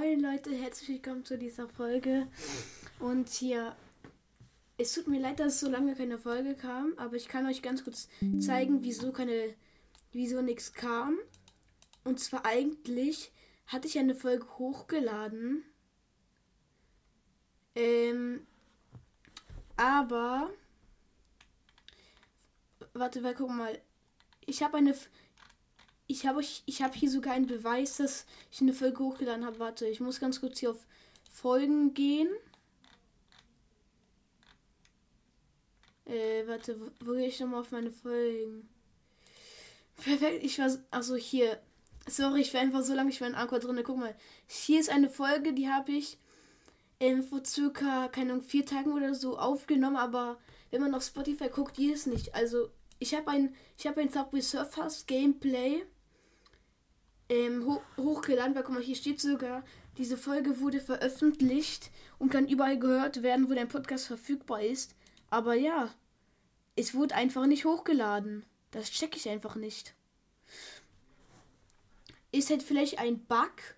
Moin Leute, herzlich willkommen zu dieser Folge. Und hier, es tut mir leid, dass so lange keine Folge kam, aber ich kann euch ganz kurz zeigen, wieso keine, wieso nichts kam. Und zwar eigentlich hatte ich eine Folge hochgeladen. Ähm, aber warte, wir gucken mal. Ich habe eine ich habe ich habe hier sogar einen Beweis, dass ich eine Folge hochgeladen habe. Warte, ich muss ganz kurz hier auf Folgen gehen. Äh, warte, wo, wo gehe ich nochmal auf meine Folgen? Perfekt, ich war. Also hier. Sorry, ich war einfach so lange, ich war in Anchor drin. Guck mal. Hier ist eine Folge, die habe ich ähm, vor circa, keine Ahnung, vier Tagen oder so aufgenommen, aber wenn man auf Spotify guckt, die ist nicht. Also, ich habe ein, ich habe ein Subway Surfers Gameplay ähm, ho hochgeladen, weil guck mal, hier steht sogar, diese Folge wurde veröffentlicht und kann überall gehört werden, wo dein Podcast verfügbar ist. Aber ja, es wurde einfach nicht hochgeladen. Das checke ich einfach nicht. Ist halt vielleicht ein Bug,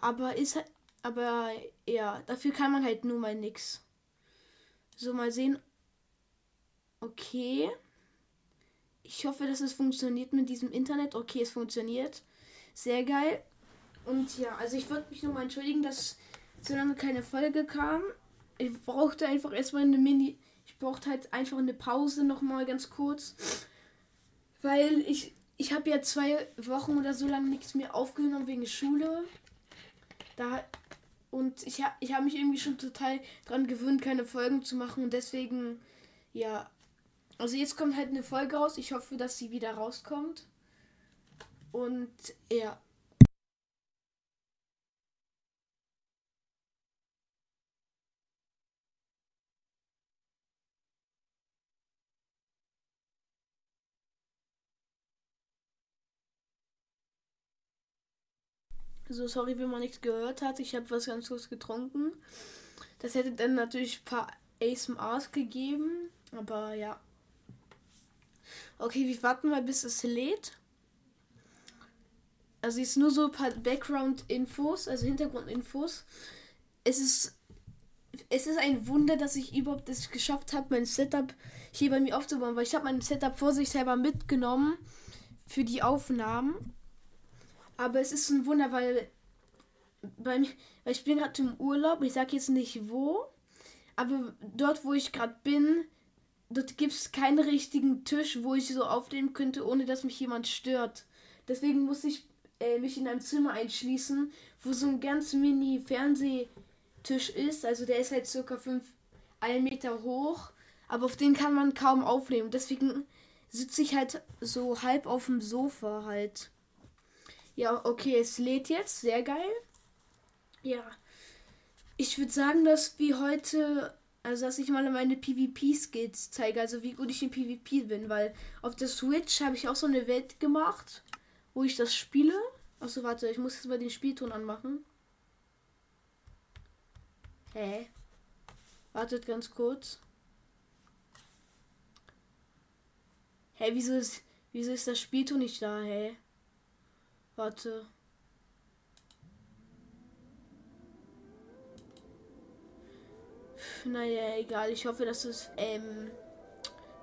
aber ist halt, aber ja, dafür kann man halt nur mal nix. So, mal sehen. Okay. Ich hoffe, dass es funktioniert mit diesem Internet. Okay, es funktioniert. Sehr geil. Und ja, also ich wollte mich nochmal entschuldigen, dass so lange keine Folge kam. Ich brauchte einfach erstmal eine Mini. Ich brauchte halt einfach eine Pause nochmal ganz kurz. Weil ich. Ich habe ja zwei Wochen oder so lange nichts mehr aufgenommen wegen Schule. Da. Und ich habe ich hab mich irgendwie schon total dran gewöhnt, keine Folgen zu machen. Und deswegen, ja. Also jetzt kommt halt eine Folge raus. Ich hoffe, dass sie wieder rauskommt. Und ja. So, sorry, wenn man nichts gehört hat. Ich habe was ganz kurz getrunken. Das hätte dann natürlich ein paar ASMRs gegeben. Aber ja. Okay, wir warten mal, bis es lädt. Also ist nur so ein paar Background-Infos, also Hintergrundinfos. Es ist es ist ein Wunder, dass ich überhaupt es geschafft habe, mein Setup hier bei mir aufzubauen, weil ich habe mein Setup vorsichtshalber mitgenommen für die Aufnahmen. Aber es ist ein Wunder, weil bei mir, weil ich bin gerade im Urlaub, ich sage jetzt nicht wo, aber dort, wo ich gerade bin, dort gibt es keinen richtigen Tisch, wo ich so aufnehmen könnte, ohne dass mich jemand stört. Deswegen muss ich äh, mich in einem Zimmer einschließen, wo so ein ganz mini Fernsehtisch ist. Also der ist halt circa 5, 1 Meter hoch. Aber auf den kann man kaum aufnehmen. Deswegen sitze ich halt so halb auf dem Sofa halt. Ja, okay, es lädt jetzt. Sehr geil. Ja. Ich würde sagen, dass wir heute, also dass ich mal meine PvP-Skills zeige, also wie gut ich in PvP bin, weil auf der Switch habe ich auch so eine Welt gemacht wo ich das spiele. Achso, warte, ich muss jetzt mal den Spielton anmachen. Hä? Wartet ganz kurz. Hä, wieso ist, wieso ist das Spielton nicht da, hä? Warte. Naja, egal. Ich hoffe, dass es, ähm,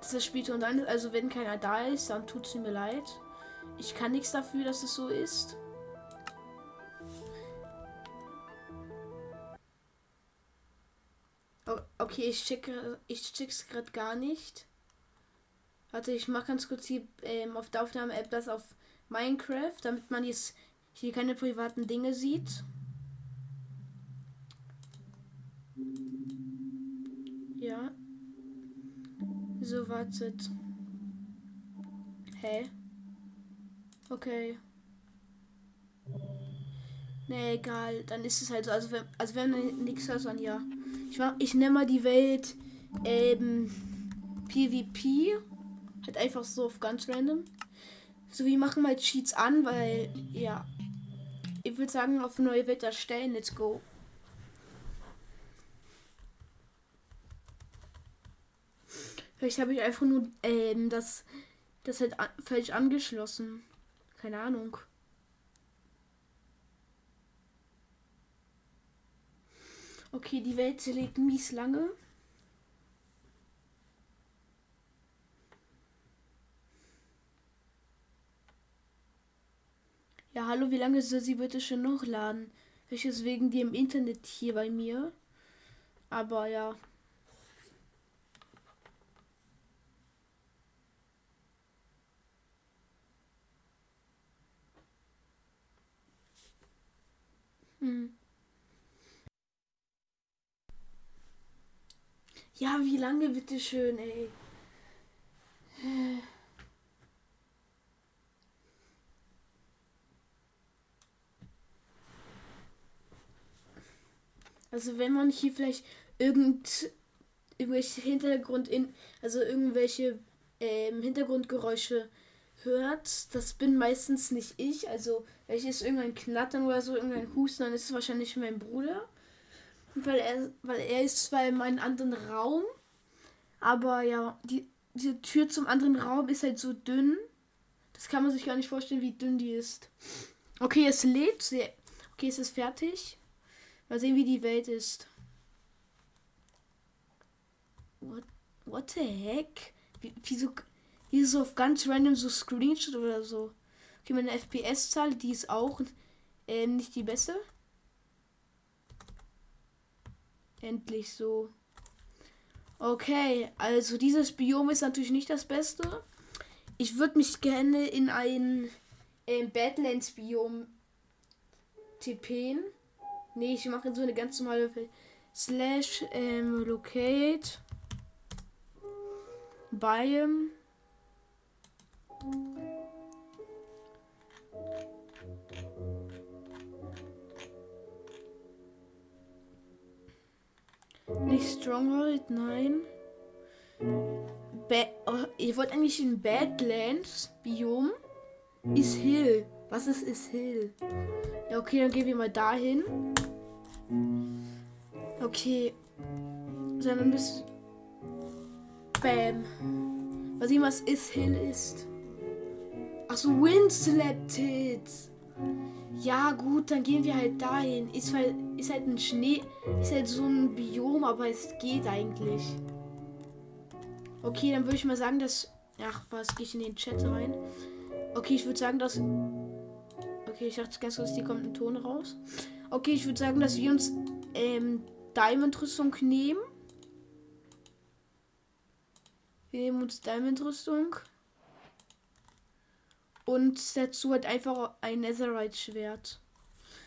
dass das Spielton dann ist. Also, wenn keiner da ist, dann tut es mir leid. Ich kann nichts dafür, dass es so ist. Okay, ich checke, ich check's gerade gar nicht. Warte, ich mache ganz kurz hier ähm, auf der Aufnahme-App das auf Minecraft, damit man jetzt hier keine privaten Dinge sieht. Ja. So, wartet. Hä? Okay. Ne, egal. Dann ist es halt so. Also, wenn, also wenn nichts hört, dann ja. Ich, mach, ich nenne mal die Welt ähm, PvP. Halt einfach so auf ganz random. So, wir machen mal Cheats an, weil, ja. Ich würde sagen, auf neue Welt erstellen. Let's go. Vielleicht habe ich einfach nur ähm, das, das halt an, falsch angeschlossen. Keine Ahnung. Okay, die Welt lädt mies lange. Ja, hallo, wie lange soll sie bitte schon noch laden? Welches wegen dir im Internet hier bei mir. Aber ja. Hm. Ja, wie lange bitte schön, ey. Also wenn man hier vielleicht irgend irgendwelche Hintergrund in also irgendwelche ähm, Hintergrundgeräusche hört, das bin meistens nicht ich. Also welches irgendein Knattern oder so, irgendein Husten, dann ist es wahrscheinlich mein Bruder. Weil er, weil er ist zwar in einem anderen Raum, aber ja, die, diese Tür zum anderen Raum ist halt so dünn. Das kann man sich gar nicht vorstellen, wie dünn die ist. Okay, es lädt. Okay, es ist fertig. Mal sehen, wie die Welt ist. What, what the heck? Wie, wieso, wieso so auf ganz random so Screenshot oder so? Okay, meine FPS-Zahl, die ist auch äh, nicht die beste. Endlich so. Okay, also dieses Biom ist natürlich nicht das Beste. Ich würde mich gerne in ein äh, Badlands-Biom tippen. Nee, ich mache so eine ganz normale Slash ähm, Locate Biome. Nicht Stronghold, nein. Ba oh, ich wollte eigentlich in Badlands Biom. Ist Hill. Was ist Is Hill? Ja, okay, dann gehen wir mal dahin. Okay. Sondern bis. Bam. Mal sehen, was Is Hill ist. Achso, Windslapped. Ja, gut, dann gehen wir halt dahin. Ist halt, ist halt ein Schnee. Ist halt so ein Biom, aber es geht eigentlich. Okay, dann würde ich mal sagen, dass. Ach, was, gehe ich in den Chat rein? Okay, ich würde sagen, dass. Okay, ich dachte ganz kurz, die kommt ein Ton raus. Okay, ich würde sagen, dass wir uns ähm, Diamond-Rüstung nehmen. Wir nehmen uns Diamond-Rüstung. Und dazu halt einfach ein Netherite-Schwert.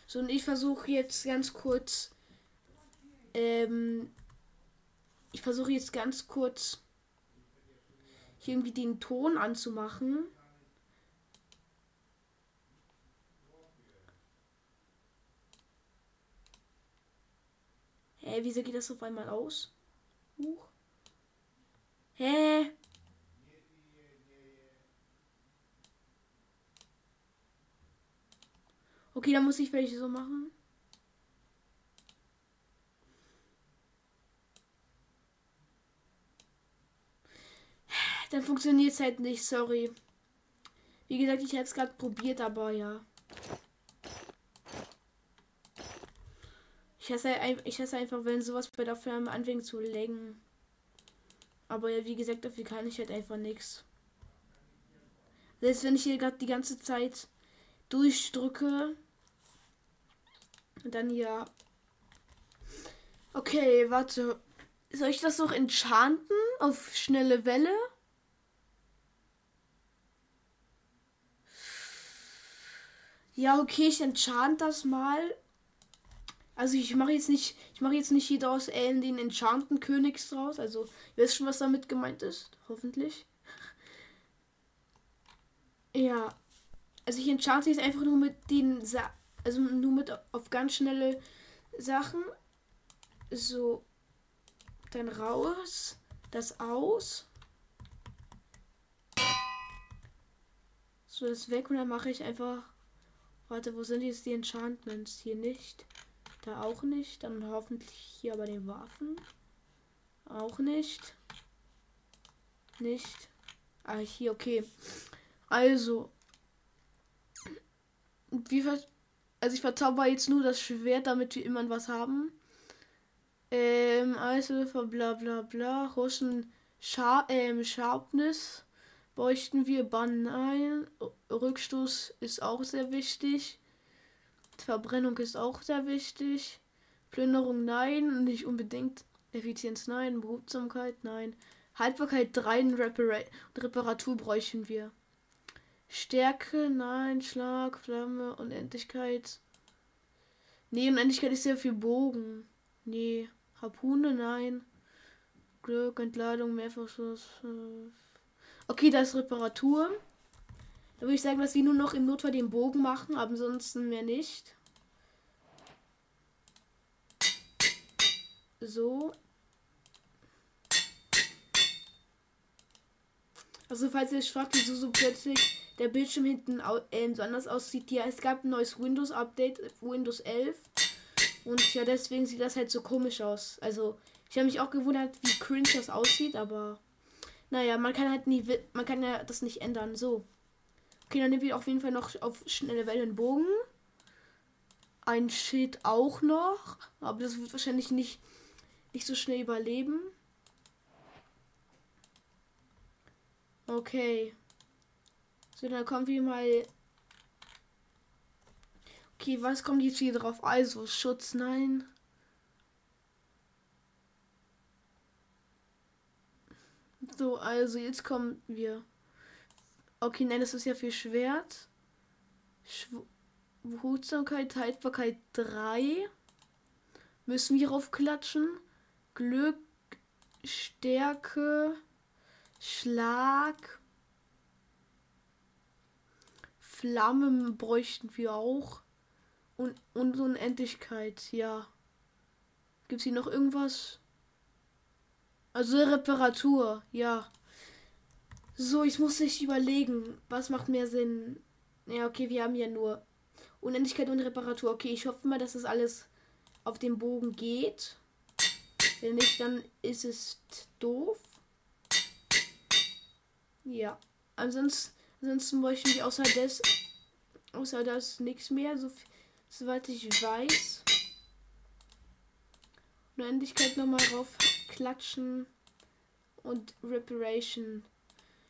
So, und ich versuche jetzt ganz kurz. Ähm, ich versuche jetzt ganz kurz hier irgendwie den Ton anzumachen. Hä, wieso geht das auf einmal aus? Huch. Hä? Okay, dann muss ich welche so machen. Dann funktioniert es halt nicht, sorry. Wie gesagt, ich hätte es gerade probiert, aber ja. Ich hasse, ich hasse einfach, wenn sowas bei der Firma anfängt zu lenken. Aber ja, wie gesagt, dafür kann ich halt einfach nichts. Selbst wenn ich hier gerade die ganze Zeit durchdrücke. Und dann ja. Okay, warte. Soll ich das noch enchanten auf schnelle Welle? Ja, okay, ich enchant das mal. Also ich mache jetzt nicht, ich mache jetzt nicht hier daraus äh, den Enchanten Königs draus. Also ihr wisst schon, was damit gemeint ist, hoffentlich. Ja, also ich enchante jetzt einfach nur mit den, Sa also nur mit auf ganz schnelle Sachen. So, dann raus, das aus. So, das weg und dann mache ich einfach. Warte, wo sind jetzt die Enchantments? Hier nicht. Da auch nicht. Dann hoffentlich hier bei den Waffen. Auch nicht. Nicht. Ah, hier, okay. Also. Wie also ich verzauber jetzt nur das Schwert, damit wir immer was haben. Ähm, Eiswürfer, bla bla bla. Russen Sha ähm, Sharpness bräuchten wir Bann ein. Rückstoß ist auch sehr wichtig. Verbrennung ist auch sehr wichtig. Plünderung nein, nicht unbedingt. Effizienz nein, Behutsamkeit nein. Haltbarkeit 3 Repara Reparatur bräuchten wir. Stärke, nein, Schlag, Flamme, Unendlichkeit. Nee, Unendlichkeit ist sehr viel Bogen. Nee. Harpune, nein. Glück, Entladung, Mehrfachschuss. Okay, da ist Reparatur. Da würde ich sagen, dass wir nur noch im Notfall den Bogen machen, aber ansonsten mehr nicht. So. Also falls ihr euch fragt, wieso so plötzlich der Bildschirm hinten äh, so anders aussieht, ja, es gab ein neues Windows-Update, Windows 11. Und ja, deswegen sieht das halt so komisch aus. Also, ich habe mich auch gewundert, wie cringe das aussieht, aber naja, man kann halt nie, man kann ja das nicht ändern. So. Okay, dann nehmen wir auf jeden Fall noch auf schnelle Wellenbogen. Ein Schild auch noch. Aber das wird wahrscheinlich nicht, nicht so schnell überleben. Okay. So, dann kommen wir mal. Okay, was kommt jetzt hier drauf? Also, Schutz, nein. So, also jetzt kommen wir. Okay, nein, das ist ja für Schwert. Behutsamkeit, Haltbarkeit 3. Müssen wir raufklatschen. Glück, Stärke, Schlag. Flammen bräuchten wir auch. Und, und Unendlichkeit, ja. Gibt es hier noch irgendwas? Also Reparatur, ja. So, ich muss sich überlegen, was macht mehr Sinn. Ja, okay, wir haben ja nur Unendlichkeit und Reparatur. Okay, ich hoffe mal, dass das alles auf dem Bogen geht. Wenn nicht, dann ist es doof. Ja. Ansonsten, ansonsten bräuchten wir außer das, außer das nichts mehr, so, soweit ich weiß. Unendlichkeit nochmal rauf klatschen und Reparation.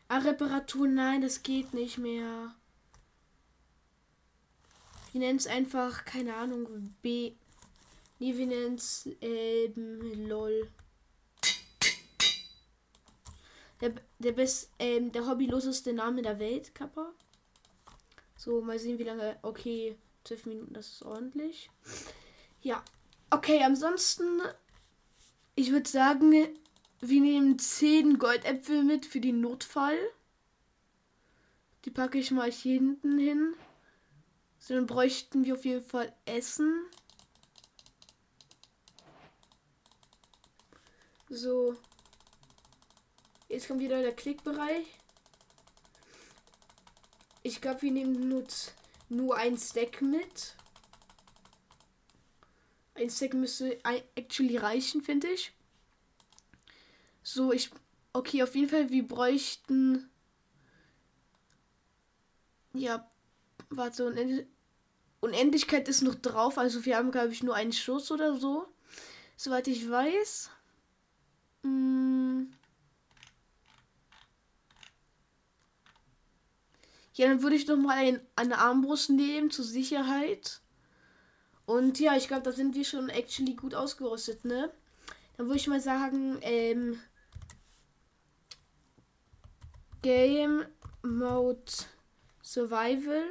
Ah, Reparatur, nein, das geht nicht mehr. Wir nennen es einfach, keine Ahnung, B. Nee, wir nennen es ähm, LOL. Der, der, best, ähm, der hobbyloseste Name der Welt, Kappa. So, mal sehen, wie lange. Okay, 12 Minuten, das ist ordentlich. Ja. Okay, ansonsten, ich würde sagen, wir nehmen 10 Goldäpfel mit für den Notfall. Die packe ich mal hier hinten hin. So, dann bräuchten wir auf jeden Fall Essen. So. Jetzt kommt wieder der Klickbereich. Ich glaube, wir nehmen nur, nur ein Stack mit. Ein Stack müsste actually reichen, finde ich. So, ich. Okay, auf jeden Fall, wir bräuchten. Ja, warte, Unend Unendlichkeit ist noch drauf. Also, wir haben, glaube ich, nur einen Schuss oder so. Soweit ich weiß. Hm. Ja, dann würde ich noch mal ein, eine Armbrust nehmen zur Sicherheit. Und ja, ich glaube, da sind wir schon actually gut ausgerüstet, ne? Dann würde ich mal sagen, ähm, Game Mode Survival.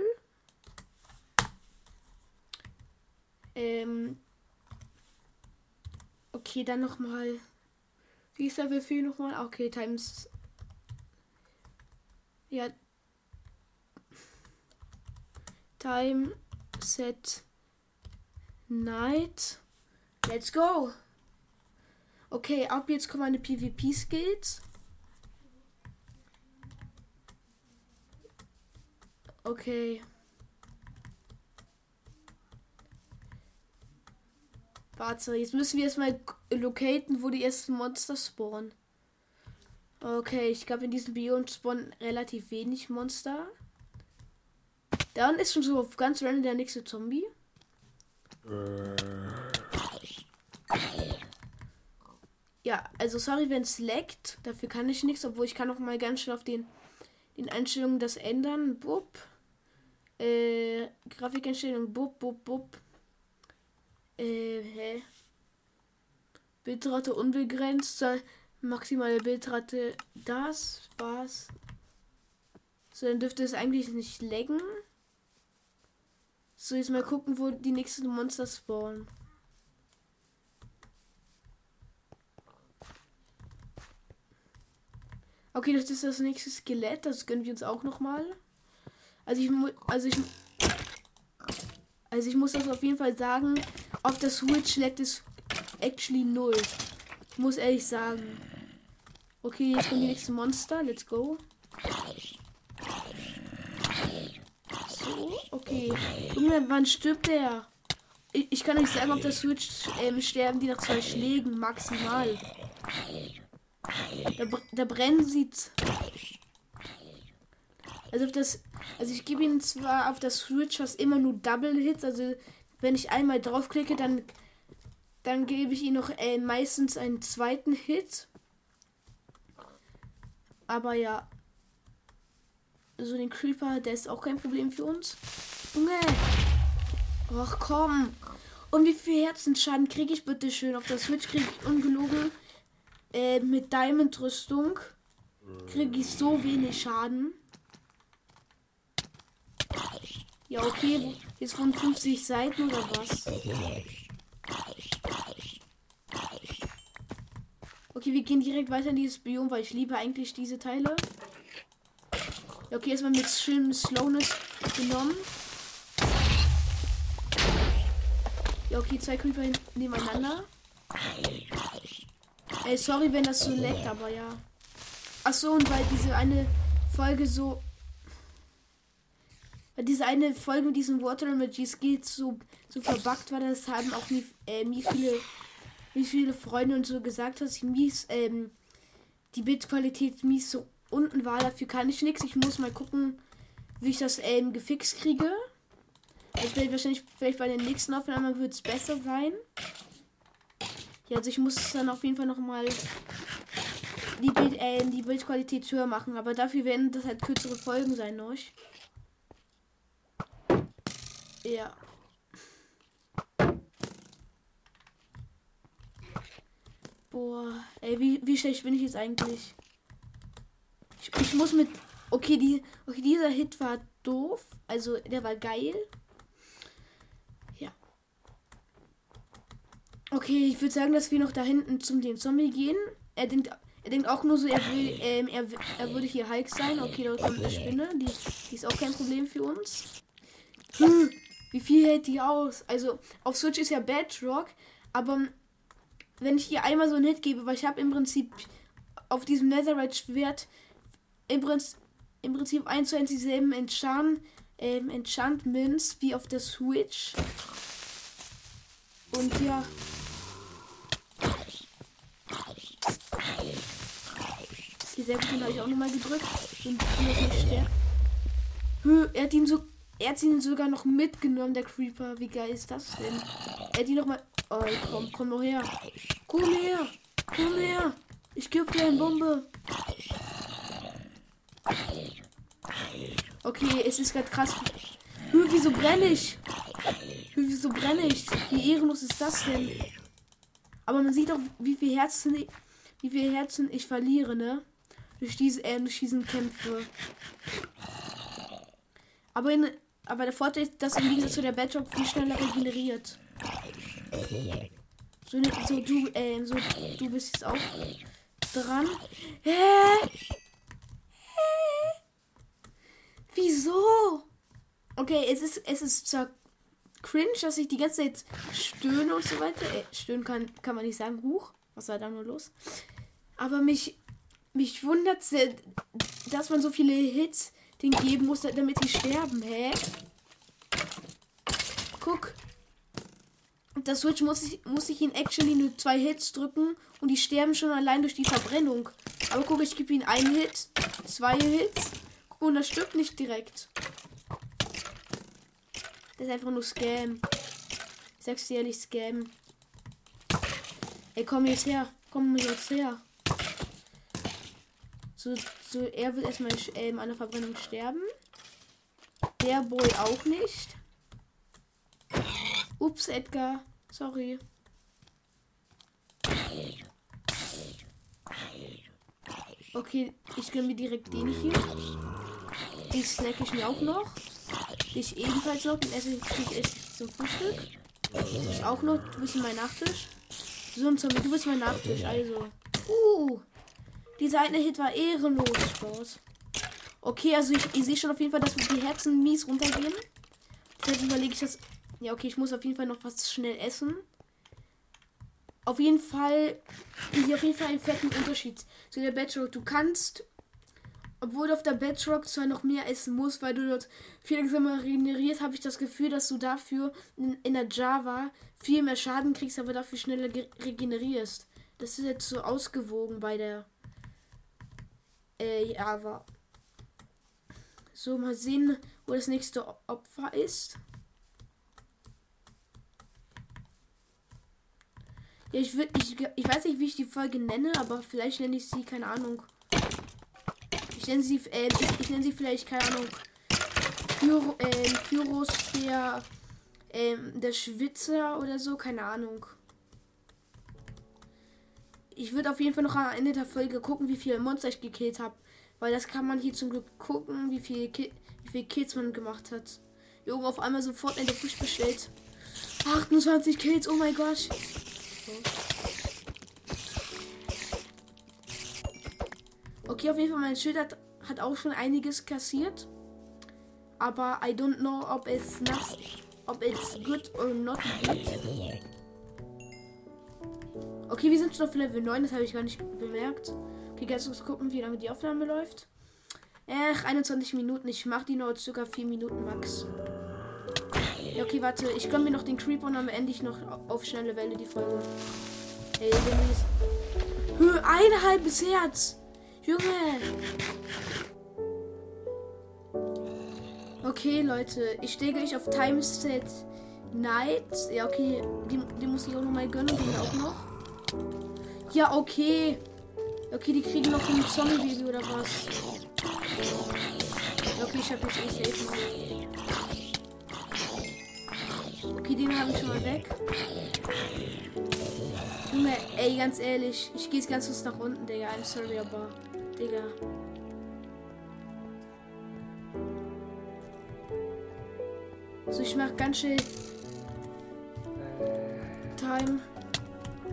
Ähm, okay, dann noch mal. Wie ist der Befehl noch mal? Okay, Times. Ja. Time Set Night. Let's go. Okay, ab jetzt kommen meine PvP-Skills. Okay. Warte, jetzt müssen wir erstmal locaten, wo die ersten Monster spawnen. Okay, ich glaube, in diesem Biom spawnen relativ wenig Monster. Dann ist schon so ganz random der nächste Zombie. Ja, also sorry, wenn es leckt. Dafür kann ich nichts, obwohl ich kann noch mal ganz schnell auf den, den Einstellungen das ändern. Bub. Äh, Grafikeinstellung. Bub, bub, bub. Äh, hä? Bildrate unbegrenzt. Maximale Bildrate. Das war's. So, dann dürfte es eigentlich nicht lecken. So, jetzt mal gucken, wo die nächsten Monster spawnen. Okay, das ist das nächste Skelett. Das gönnen wir uns auch noch mal. Also ich also ich also ich muss das auf jeden Fall sagen. Auf der Switch leckt es actually null. Ich muss ehrlich sagen. Okay, jetzt kommen die nächsten Monster. Let's go. Okay. Junge, wann stirbt der? Ich, ich, kann nicht sagen, ob der Switch ähm, sterben die nach zwei Schlägen maximal. Da, da brennen sie. Also auf das, also ich gebe ihnen zwar auf das Switch fast immer nur Double Hits, also wenn ich einmal draufklicke, dann dann gebe ich ihnen noch äh, meistens einen zweiten Hit. Aber ja, so den Creeper, der ist auch kein Problem für uns. Junge! Ach komm! Und wie viel Herzenschaden kriege ich bitte schön? Auf der Switch kriege ich ungelogen äh, mit Diamond-Rüstung kriege ich so wenig Schaden. Ja, okay. Jetzt von 50 Seiten oder was? Okay, wir gehen direkt weiter in dieses Biom, weil ich liebe eigentlich diese Teile. Okay, erstmal mit schönem Slowness genommen. Ja, okay, zwei Creeper nebeneinander. Ey, sorry, wenn das so leckt, aber ja. Ach so, und weil diese eine Folge so. Weil diese eine Folge mit diesen Water Emojis geht so, so verbuggt war, das haben auch nie, äh, nie viele, wie viele Freunde und so gesagt, dass ich mies, ähm, die Bildqualität mies so unten war. Dafür kann ich nichts. Ich muss mal gucken, wie ich das ähm, gefixt kriege. Ich werde wahrscheinlich vielleicht bei den nächsten Aufnahmen wird es besser sein. Ja, also ich muss dann auf jeden Fall noch mal die, Bild, äh, die Bildqualität höher machen. Aber dafür werden das halt kürzere Folgen sein, noch. Ja. Boah, ey, wie, wie schlecht bin ich jetzt eigentlich? Ich, muss mit. Okay, die, okay, dieser Hit war doof. Also, der war geil. Okay, ich würde sagen, dass wir noch da hinten zum den Zombie gehen. Er denkt, er denkt auch nur so, er will, ähm, er, er würde hier Hulk sein. Okay, da kommt eine Spinne. Die, die ist auch kein Problem für uns. Hm, wie viel hält die aus? Also, auf Switch ist ja Bedrock, aber wenn ich hier einmal so einen Hit gebe, weil ich habe im Prinzip auf diesem Netherite-Schwert im Prinzip, im Prinzip 1 zu 1 dieselben Enchant, ähm, Enchantments wie auf der Switch. Und ja, Die Selbstbahn habe ich auch nochmal gedrückt. Und er hat ihn so. Er hat ihn sogar noch mitgenommen, der Creeper. Wie geil ist das denn? Er hat ihn nochmal. Oh, komm, komm noch her. Komm her. Komm her. Ich gebe dir eine Bombe. Okay, es ist gerade krass. Hü, wieso brenne ich? Hü, wieso brenne ich? Wie ehrenlos ist das denn? Aber man sieht auch, wie viel Herzen ich, wie viel Herzen ich verliere, ne? Durch diese, äh, durch diesen Kämpfe. Aber, in, aber der Vorteil ist, dass im Gegensatz zu der Bedrock viel schneller regeneriert. So, ne, so du, äh, so du bist jetzt auch dran. Hä? Hä? Wieso? Okay, es ist, es ist zwar cringe, dass ich die ganze Zeit stöhne und so weiter. Äh, stöhnen kann, kann man nicht sagen. Huch, was war da nur los? Aber mich, mich wundert dass man so viele Hits den geben muss, damit die sterben. Hä? Guck. Das Switch muss ich, muss ich ihn actually nur zwei Hits drücken und die sterben schon allein durch die Verbrennung. Aber guck, ich gebe ihm einen Hit, zwei Hits und das stirbt nicht direkt. Das ist einfach nur Scam. Ich sag's dir ehrlich, Scam. Ey, komm jetzt her. Komm jetzt her. So, so, er wird erstmal äh, in einer Verbrennung sterben. Der Boy auch nicht. Ups, Edgar. Sorry. Okay, ich gönne mir direkt den hier. Den snack ich mir auch noch. Ich ebenfalls noch. Den esse ich echt zum Frühstück. Ich auch noch. Du bist mein Nachtisch. So ein Zombie, du bist mein Nachtisch. Also. Uh. Dieser eine Hit war ehrenlos. Spaß. Okay, also ich, ich sehe schon auf jeden Fall, dass die Herzen mies runtergehen. Jetzt überlege ich das. Ja, okay, ich muss auf jeden Fall noch was schnell essen. Auf jeden Fall, hier auf jeden Fall einen fetten Unterschied zu der Bedrock. Du kannst, obwohl du auf der Bedrock zwar noch mehr essen musst, weil du dort viel langsamer regenerierst, habe ich das Gefühl, dass du dafür in, in der Java viel mehr Schaden kriegst, aber dafür schneller regenerierst. Das ist jetzt so ausgewogen bei der äh, Java. So, mal sehen, wo das nächste Opfer ist. Ja, ich, würd, ich, ich weiß nicht, wie ich die Folge nenne, aber vielleicht nenne ich sie, keine Ahnung. Ich nenne sie, äh, ich, ich nenne sie vielleicht, keine Ahnung, Pyro, äh, der, äh, der Schwitzer oder so, keine Ahnung. Ich würde auf jeden Fall noch am Ende der Folge gucken, wie viele Monster ich gekillt habe. Weil das kann man hier zum Glück gucken, wie viel, Ki wie viel Kills man gemacht hat. Junge, auf einmal sofort in der Fisch bestellt. 28 Kills, oh mein Gott. Okay, auf jeden Fall, mein Schild hat, hat auch schon einiges kassiert. Aber I don't know, ob es not, ob it's good or not good. Okay, wir sind schon auf Level 9, das habe ich gar nicht bemerkt. Okay, ganz kurz gucken, wie lange die Aufnahme läuft. Ach, 21 Minuten. Ich mache die nur circa 4 Minuten max. Ja, okay, warte. Ich gönne mir noch den Creeper und dann beende ich noch auf schnelle Welle die Folge. Ey, wenn Höhe ein halbes Herz. Junge. Okay, Leute. Ich stege ich auf Timeset Night. Ja, okay. Die, die muss ich auch noch mal gönnen. Den auch noch. Ja, okay. Okay, die kriegen noch ein Zombie-Baby oder was? Okay, ich hab jetzt eh safe noch. Okay, den habe ich schon mal weg. Junge, ey, ganz ehrlich. Ich gehe jetzt ganz kurz nach unten, Digga. I'm sorry, aber. Digga. So, ich mach ganz schnell. Time.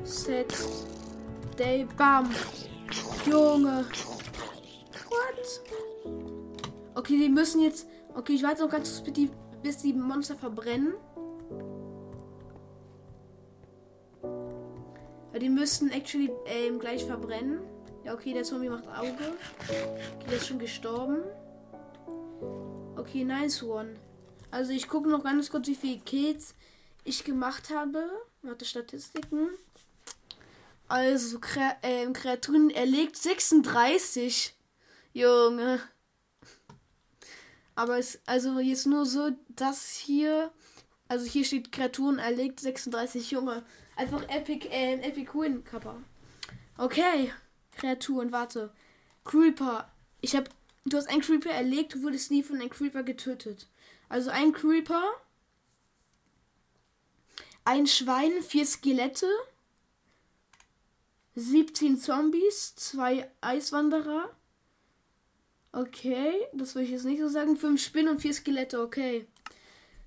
Set. Day. Bam. Junge. What? Okay, die müssen jetzt. Okay, ich warte noch ganz kurz, bis die, Monster verbrennen. Ja, die müssen actually ähm, gleich verbrennen. Ja, okay, der Zombie macht Auge. Okay, der ist schon gestorben. Okay, nice one. Also ich gucke noch ganz kurz, wie viele Kills ich gemacht habe. Warte, Statistiken. Also, Kre äh, Kreaturen erlegt 36. Junge. Aber es, also jetzt nur so, dass hier, also hier steht Kreaturen erlegt 36 Junge. Einfach Epic, äh, Epic Win Kappa. Okay. Kreaturen, warte. Creeper. Ich hab, du hast einen Creeper erlegt, du wurdest nie von einem Creeper getötet. Also ein Creeper. Ein Schwein, vier Skelette. 17 Zombies, zwei Eiswanderer. Okay, das will ich jetzt nicht so sagen. Fünf Spinnen und vier Skelette, okay.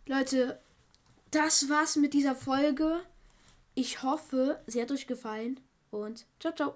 Leute, das war's mit dieser Folge. Ich hoffe, sie hat euch gefallen und ciao, ciao.